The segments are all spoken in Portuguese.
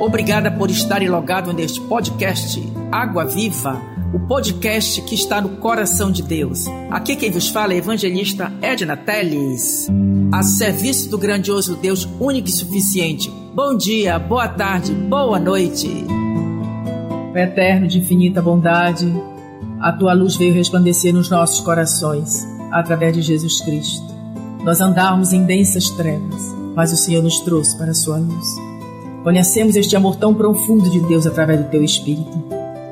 Obrigada por estar logado neste podcast Água Viva, o podcast que está no coração de Deus. Aqui quem vos fala é evangelista Edna Teles, a serviço do grandioso Deus único e suficiente. Bom dia, boa tarde, boa noite. Eterno de infinita bondade, a tua luz veio resplandecer nos nossos corações, através de Jesus Cristo. Nós andávamos em densas trevas, mas o Senhor nos trouxe para a sua luz. Conhecemos este amor tão profundo de Deus através do Teu Espírito.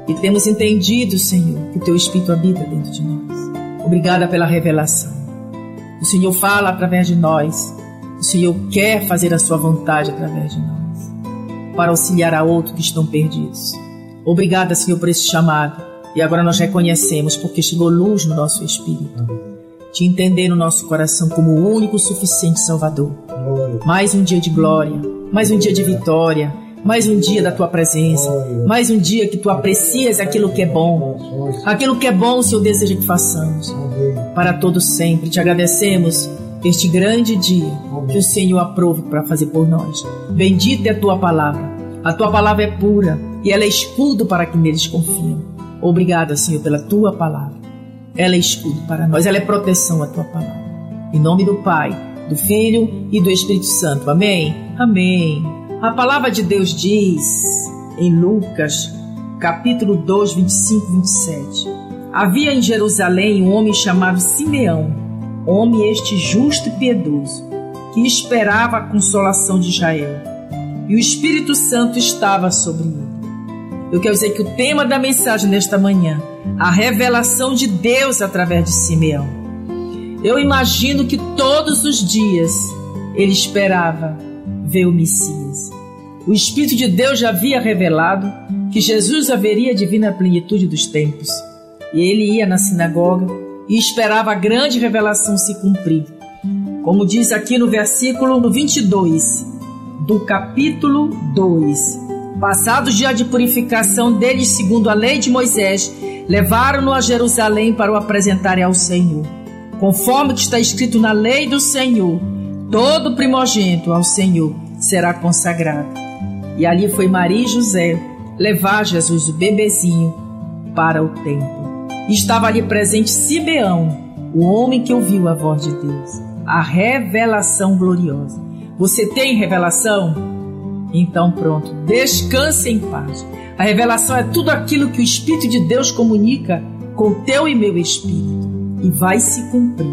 E temos entendido, Senhor, que o Teu Espírito habita dentro de nós. Obrigada pela revelação. O Senhor fala através de nós. O Senhor quer fazer a Sua vontade através de nós. Para auxiliar a outros que estão perdidos. Obrigada, Senhor, por esse chamado. E agora nós reconhecemos porque chegou luz no nosso espírito. Te entender no nosso coração como o único suficiente Salvador. Mais um dia de glória mais um dia de vitória, mais um dia da tua presença, mais um dia que tu aprecias aquilo que é bom. Aquilo que é bom, o Senhor deseja que façamos. Para todos sempre, te agradecemos este grande dia que o Senhor aprove para fazer por nós. Bendita é a tua palavra. A tua palavra é pura e ela é escudo para quem neles confiam. Obrigada, Senhor, pela tua palavra. Ela é escudo para nós, ela é proteção a tua palavra. Em nome do Pai, do Filho e do Espírito Santo. Amém. Amém. A palavra de Deus diz em Lucas, capítulo 2, 25 e 27. Havia em Jerusalém um homem chamado Simeão, homem este justo e piedoso, que esperava a consolação de Israel. E o Espírito Santo estava sobre ele. Eu quero dizer que o tema da mensagem nesta manhã, a revelação de Deus através de Simeão. Eu imagino que todos os dias ele esperava ver o Messias. O Espírito de Deus já havia revelado que Jesus haveria de vir na plenitude dos tempos. E ele ia na sinagoga e esperava a grande revelação se cumprir. Como diz aqui no versículo 22 do capítulo 2. Passado o dia de purificação deles, segundo a lei de Moisés, levaram-no a Jerusalém para o apresentarem ao Senhor. Conforme que está escrito na lei do Senhor, todo primogênito ao Senhor será consagrado. E ali foi Maria e José levar Jesus, o bebezinho, para o templo. Estava ali presente Simeão, o homem que ouviu a voz de Deus, a revelação gloriosa. Você tem revelação? Então pronto, descanse em paz. A revelação é tudo aquilo que o Espírito de Deus comunica com teu e meu espírito e vai se cumprir.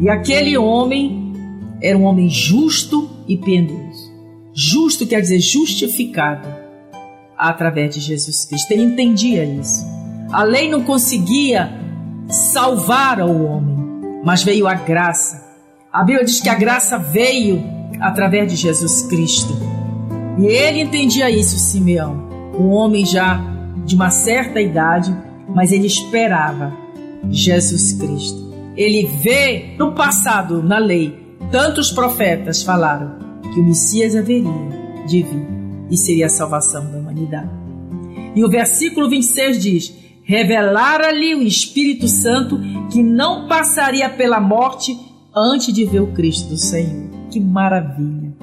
E aquele homem era um homem justo e piedoso. Justo quer dizer justificado através de Jesus Cristo. Ele entendia isso. A lei não conseguia salvar o homem, mas veio a graça. A Bíblia diz que a graça veio através de Jesus Cristo. E ele entendia isso, Simeão. Um homem já de uma certa idade, mas ele esperava Jesus Cristo. Ele vê no passado, na lei, tantos profetas falaram que o Messias haveria de vir e seria a salvação da humanidade. E o versículo 26 diz: Revelara-lhe o Espírito Santo que não passaria pela morte antes de ver o Cristo do Senhor. Que maravilha!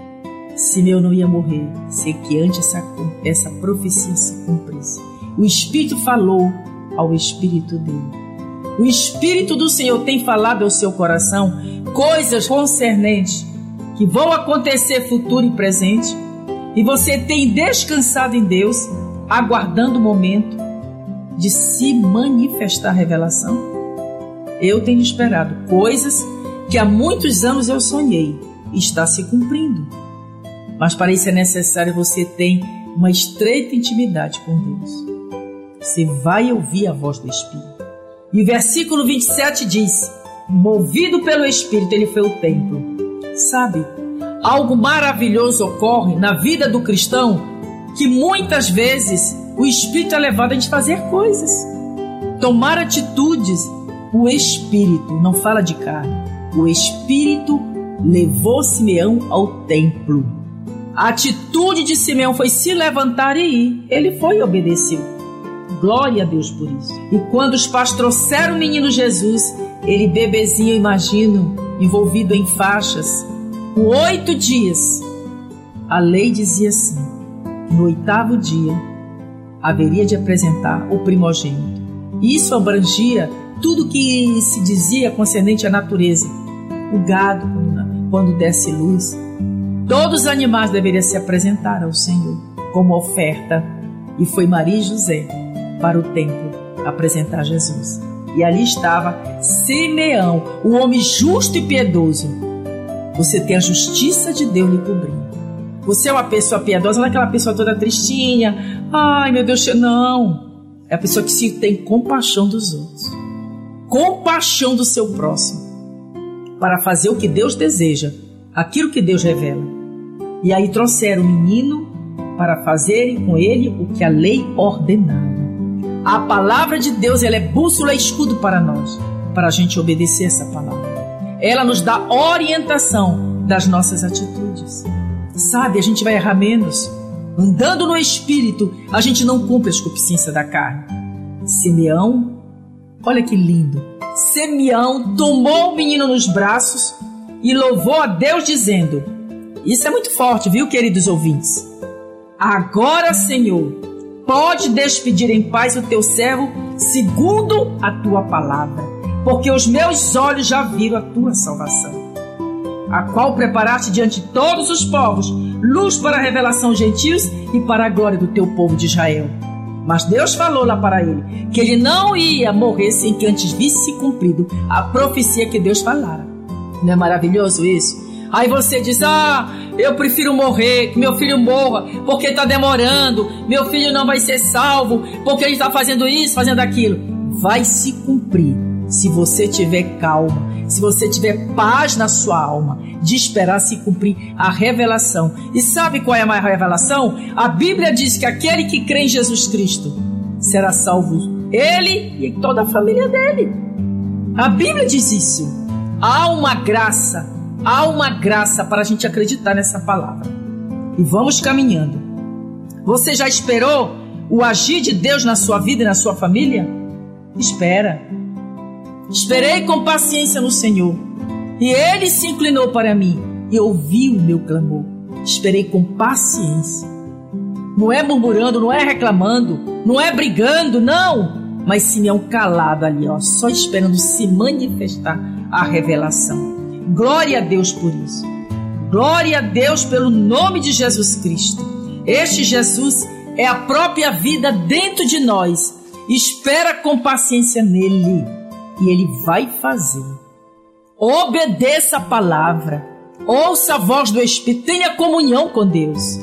Simeão não ia morrer, sei que antes essa, essa profecia se cumprisse. O Espírito falou ao Espírito dele. O Espírito do Senhor tem falado ao seu coração coisas concernentes que vão acontecer futuro e presente, e você tem descansado em Deus, aguardando o momento de se manifestar a revelação? Eu tenho esperado coisas que há muitos anos eu sonhei e está se cumprindo. Mas para isso é necessário você ter uma estreita intimidade com Deus. Você vai ouvir a voz do Espírito. E o versículo 27 diz: Movido pelo Espírito, ele foi ao templo Sabe, algo maravilhoso ocorre na vida do cristão que muitas vezes o Espírito é levado a gente fazer coisas, tomar atitudes. O Espírito, não fala de carne, o Espírito levou Simeão ao templo. A atitude de Simeão foi se levantar e ir. Ele foi e obedeceu. Glória a Deus por isso. E quando os pais trouxeram o menino Jesus, ele bebezinho, imagino, envolvido em faixas, por oito dias. A lei dizia assim: no oitavo dia, haveria de apresentar o primogênito. Isso abrangia tudo que se dizia concernente à natureza. O gado, quando desse luz, todos os animais deveriam se apresentar ao Senhor como oferta. E foi Maria e José para o templo apresentar Jesus. E ali estava Simeão, o homem justo e piedoso. Você tem a justiça de Deus lhe cobrindo. Você é uma pessoa piedosa, não é aquela pessoa toda tristinha. Ai, meu Deus, não. É a pessoa que se tem compaixão dos outros. Compaixão do seu próximo. Para fazer o que Deus deseja, aquilo que Deus revela. E aí trouxeram o menino para fazerem com ele o que a lei ordenava. A palavra de Deus ela é bússola e escudo para nós, para a gente obedecer essa palavra. Ela nos dá orientação das nossas atitudes. Sabe, a gente vai errar menos. Andando no espírito, a gente não cumpre a concupiscência da carne. Simeão, olha que lindo. Simeão tomou o menino nos braços e louvou a Deus dizendo: Isso é muito forte, viu, queridos ouvintes? Agora, Senhor, pode despedir em paz o teu servo, segundo a tua palavra, porque os meus olhos já viram a tua salvação, a qual preparaste diante de todos os povos, luz para a revelação gentios e para a glória do teu povo de Israel. Mas Deus falou lá para ele que ele não ia morrer sem que antes visse cumprido a profecia que Deus falara. Não é maravilhoso isso? Aí você diz: Ah, eu prefiro morrer, que meu filho morra, porque está demorando, meu filho não vai ser salvo, porque ele está fazendo isso, fazendo aquilo. Vai se cumprir se você tiver calma, se você tiver paz na sua alma, de esperar se cumprir a revelação. E sabe qual é a maior revelação? A Bíblia diz que aquele que crê em Jesus Cristo será salvo, ele e toda a família dele. A Bíblia diz isso. Há uma graça Há uma graça para a gente acreditar nessa palavra. E vamos caminhando. Você já esperou o agir de Deus na sua vida e na sua família? Espera. Esperei com paciência no Senhor, e ele se inclinou para mim e ouviu o meu clamor. Esperei com paciência. Não é murmurando, não é reclamando, não é brigando, não. Mas Simeão calado ali, ó, só esperando se manifestar a revelação. Glória a Deus por isso. Glória a Deus pelo nome de Jesus Cristo. Este Jesus é a própria vida dentro de nós. Espera com paciência nele e ele vai fazer. Obedeça a palavra. Ouça a voz do Espírito. Tenha comunhão com Deus.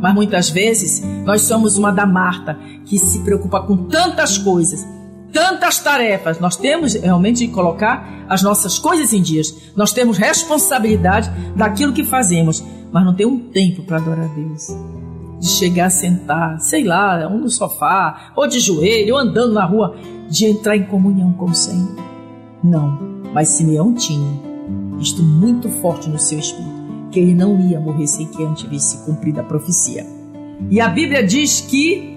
Mas muitas vezes nós somos uma da Marta que se preocupa com tantas coisas tantas tarefas. Nós temos realmente de colocar as nossas coisas em dias. Nós temos responsabilidade daquilo que fazemos, mas não tem um tempo para adorar a Deus. De chegar a sentar, sei lá, um no sofá, ou de joelho, ou andando na rua, de entrar em comunhão com o Senhor. Não, mas Simeão tinha isto muito forte no seu espírito, que ele não ia morrer sem que antes visse cumprida a profecia. E a Bíblia diz que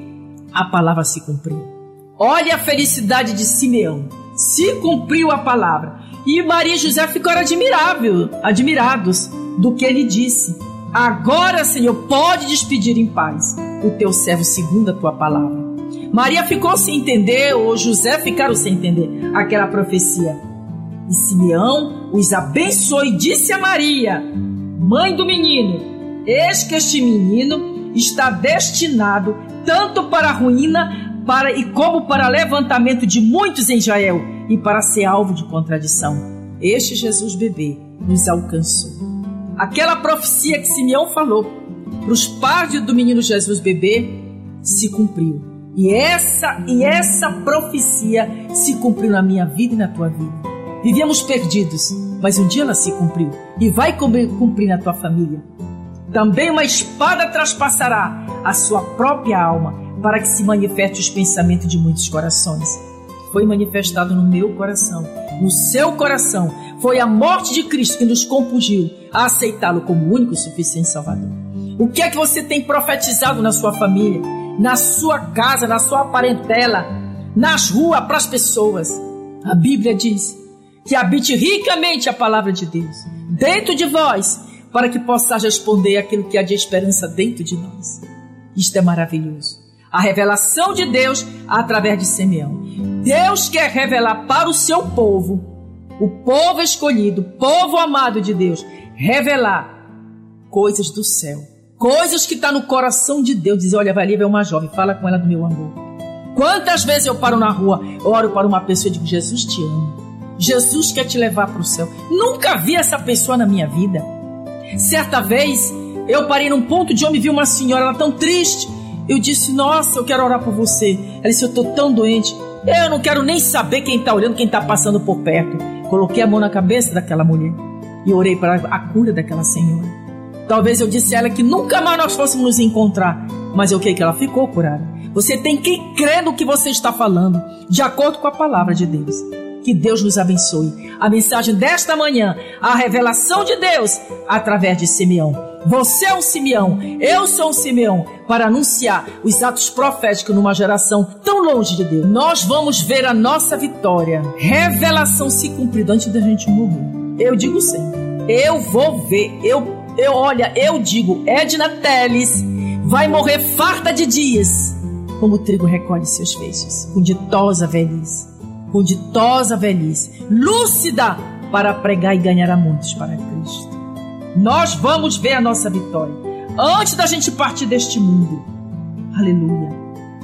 a palavra se cumpriu. Olha a felicidade de Simeão. Se cumpriu a palavra. E Maria e José ficaram admirável, admirados do que ele disse. Agora, Senhor, pode despedir em paz o teu servo segundo a tua palavra. Maria ficou sem entender, ou José ficaram sem entender aquela profecia. E Simeão os abençoou e disse a Maria, mãe do menino: Eis que este menino está destinado tanto para a ruína para e como para levantamento de muitos em Israel e para ser alvo de contradição. Este Jesus bebê nos alcançou. Aquela profecia que Simeão falou para os pais do menino Jesus bebê se cumpriu. E essa e essa profecia se cumpriu na minha vida e na tua vida. Vivíamos perdidos, mas um dia ela se cumpriu e vai cumprir na tua família. Também uma espada traspassará a sua própria alma para que se manifeste os pensamentos de muitos corações. Foi manifestado no meu coração, no seu coração. Foi a morte de Cristo que nos compungiu a aceitá-lo como único e suficiente Salvador. O que é que você tem profetizado na sua família, na sua casa, na sua parentela, nas ruas, para as pessoas? A Bíblia diz que habite ricamente a palavra de Deus dentro de vós, para que possais responder aquilo que há de esperança dentro de nós. Isto é maravilhoso. A revelação de Deus através de Simeão. Deus quer revelar para o seu povo, o povo escolhido, povo amado de Deus, revelar coisas do céu, coisas que está no coração de Deus. Dizer, olha, vai ali ver uma jovem, fala com ela do meu amor. Quantas vezes eu paro na rua, oro para uma pessoa e digo, Jesus te ama. Jesus quer te levar para o céu. Nunca vi essa pessoa na minha vida. Certa vez, eu parei num ponto de onde vi uma senhora, ela tão triste. Eu disse, nossa, eu quero orar por você. Ela disse, eu estou tão doente. Eu não quero nem saber quem está olhando, quem está passando por perto. Coloquei a mão na cabeça daquela mulher e orei para a cura daquela senhora. Talvez eu disse a ela que nunca mais nós fôssemos nos encontrar, mas eu creio que ela ficou curada. Você tem que crer no que você está falando, de acordo com a palavra de Deus. Que Deus nos abençoe. A mensagem desta manhã, a revelação de Deus através de Simeão. Você é um Simeão, eu sou um Simeão, para anunciar os atos proféticos numa geração tão longe de Deus. Nós vamos ver a nossa vitória, revelação se cumprir antes da gente morrer. Eu digo sempre, eu vou ver, eu, eu olha, eu digo, Edna Teles vai morrer farta de dias, como o trigo recolhe seus feixes, com ditosa velhice com ditosa velhice, lúcida para pregar e ganhar a muitos para Cristo. Nós vamos ver a nossa vitória antes da gente partir deste mundo. Aleluia.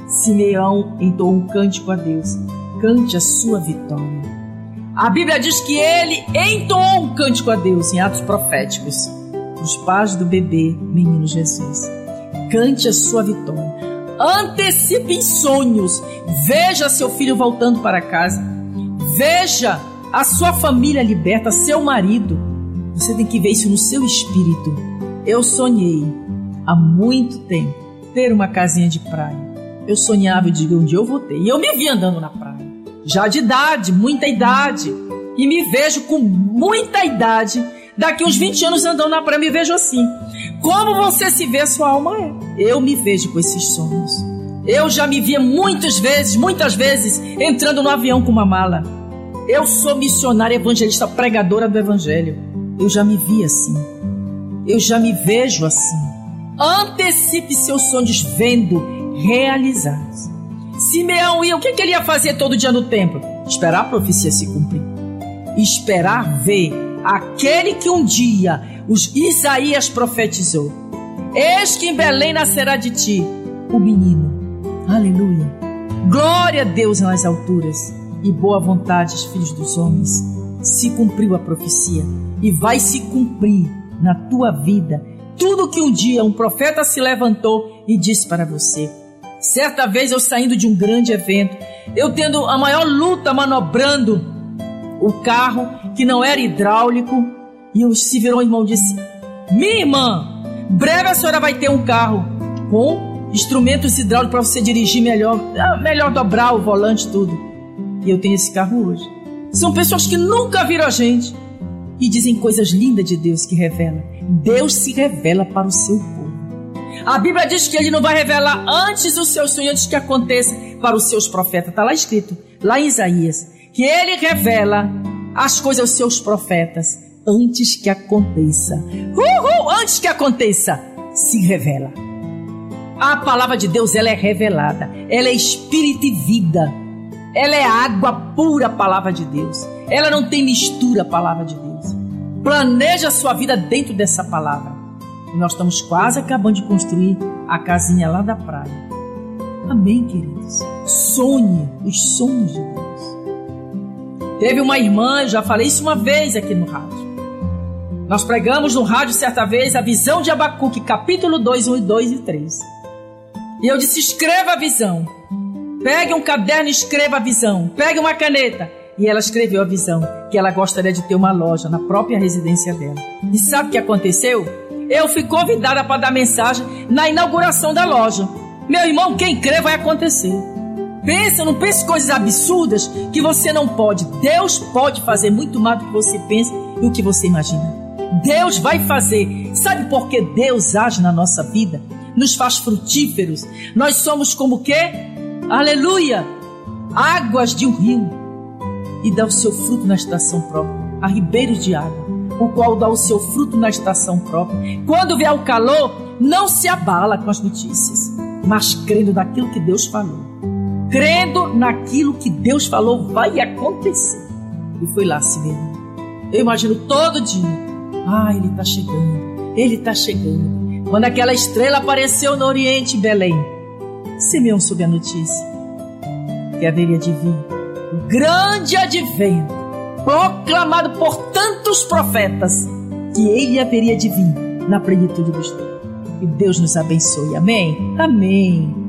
Simeão entoou um cântico a Deus. Cante a sua vitória. A Bíblia diz que ele entoou um cântico a Deus em atos proféticos. Os pais do bebê, menino Jesus. Cante a sua vitória. Antecipe em sonhos. Veja seu filho voltando para casa. Veja a sua família liberta, seu marido. Você tem que ver isso no seu espírito. Eu sonhei há muito tempo ter uma casinha de praia. Eu sonhava, eu digo, dia eu vou ter. E eu me vi andando na praia. Já de idade, muita idade. E me vejo com muita idade. Daqui uns 20 anos andando na praia, me vejo assim. Como você se vê, sua alma é. Eu me vejo com esses sonhos. Eu já me via muitas vezes, muitas vezes, entrando no avião com uma mala. Eu sou missionária evangelista, pregadora do evangelho. Eu já me vi assim. Eu já me vejo assim. Antecipe seus sonhos vendo realizados. Simeão ia, o que, que ele ia fazer todo dia no templo? Esperar a profecia se cumprir. Esperar ver aquele que um dia os Isaías profetizou. Eis que em Belém nascerá de ti o menino. Aleluia. Glória a Deus nas alturas e boa vontade filhos dos homens. Se cumpriu a profecia e vai se cumprir na tua vida tudo que um dia um profeta se levantou e disse para você. Certa vez eu saindo de um grande evento, eu tendo a maior luta manobrando o carro que não era hidráulico, e o se virou irmão disse: Minha irmã, breve a senhora vai ter um carro com instrumentos hidráulicos para você dirigir melhor, ah, melhor dobrar o volante, tudo. E eu tenho esse carro hoje. São pessoas que nunca viram a gente e dizem coisas lindas de Deus que revela. Deus se revela para o seu povo. A Bíblia diz que ele não vai revelar antes o seu sonho, antes que aconteça para os seus profetas. Está lá escrito, lá em Isaías, que ele revela as coisas aos seus profetas antes que aconteça. Uhul! Antes que aconteça, se revela. A palavra de Deus, ela é revelada. Ela é espírito e vida. Ela é água pura, a palavra de Deus. Ela não tem mistura, a palavra de Deus. Planeja a sua vida dentro dessa palavra. E nós estamos quase acabando de construir a casinha lá da praia. Amém, queridos? Sonhe os sonhos de Deus. Teve uma irmã, já falei isso uma vez aqui no rádio. Nós pregamos no rádio certa vez a visão de Abacuque, capítulo 2, 1, 2 e 3. E eu disse: escreva a visão. Pegue um caderno e escreva a visão. Pegue uma caneta. E ela escreveu a visão, que ela gostaria de ter uma loja na própria residência dela. E sabe o que aconteceu? Eu fui convidada para dar mensagem na inauguração da loja. Meu irmão, quem crê vai acontecer. Pensa, não pense coisas absurdas que você não pode. Deus pode fazer muito mais do que você pensa e o que você imagina. Deus vai fazer. Sabe por que Deus age na nossa vida? Nos faz frutíferos. Nós somos como que? Aleluia! Águas de um rio. E dá o seu fruto na estação própria. Há ribeiros de água, o qual dá o seu fruto na estação própria. Quando vier o calor, não se abala com as notícias, mas crendo naquilo que Deus falou. Crendo naquilo que Deus falou vai acontecer. E foi lá, Simeão. Eu imagino todo dia. Ah, ele está chegando. Ele está chegando. Quando aquela estrela apareceu no Oriente, Belém, Simeão soube a notícia que haveria de vir o grande advento, proclamado por tantos profetas, que ele haveria de vir na plenitude dos tempos. Que Deus nos abençoe. Amém? Amém.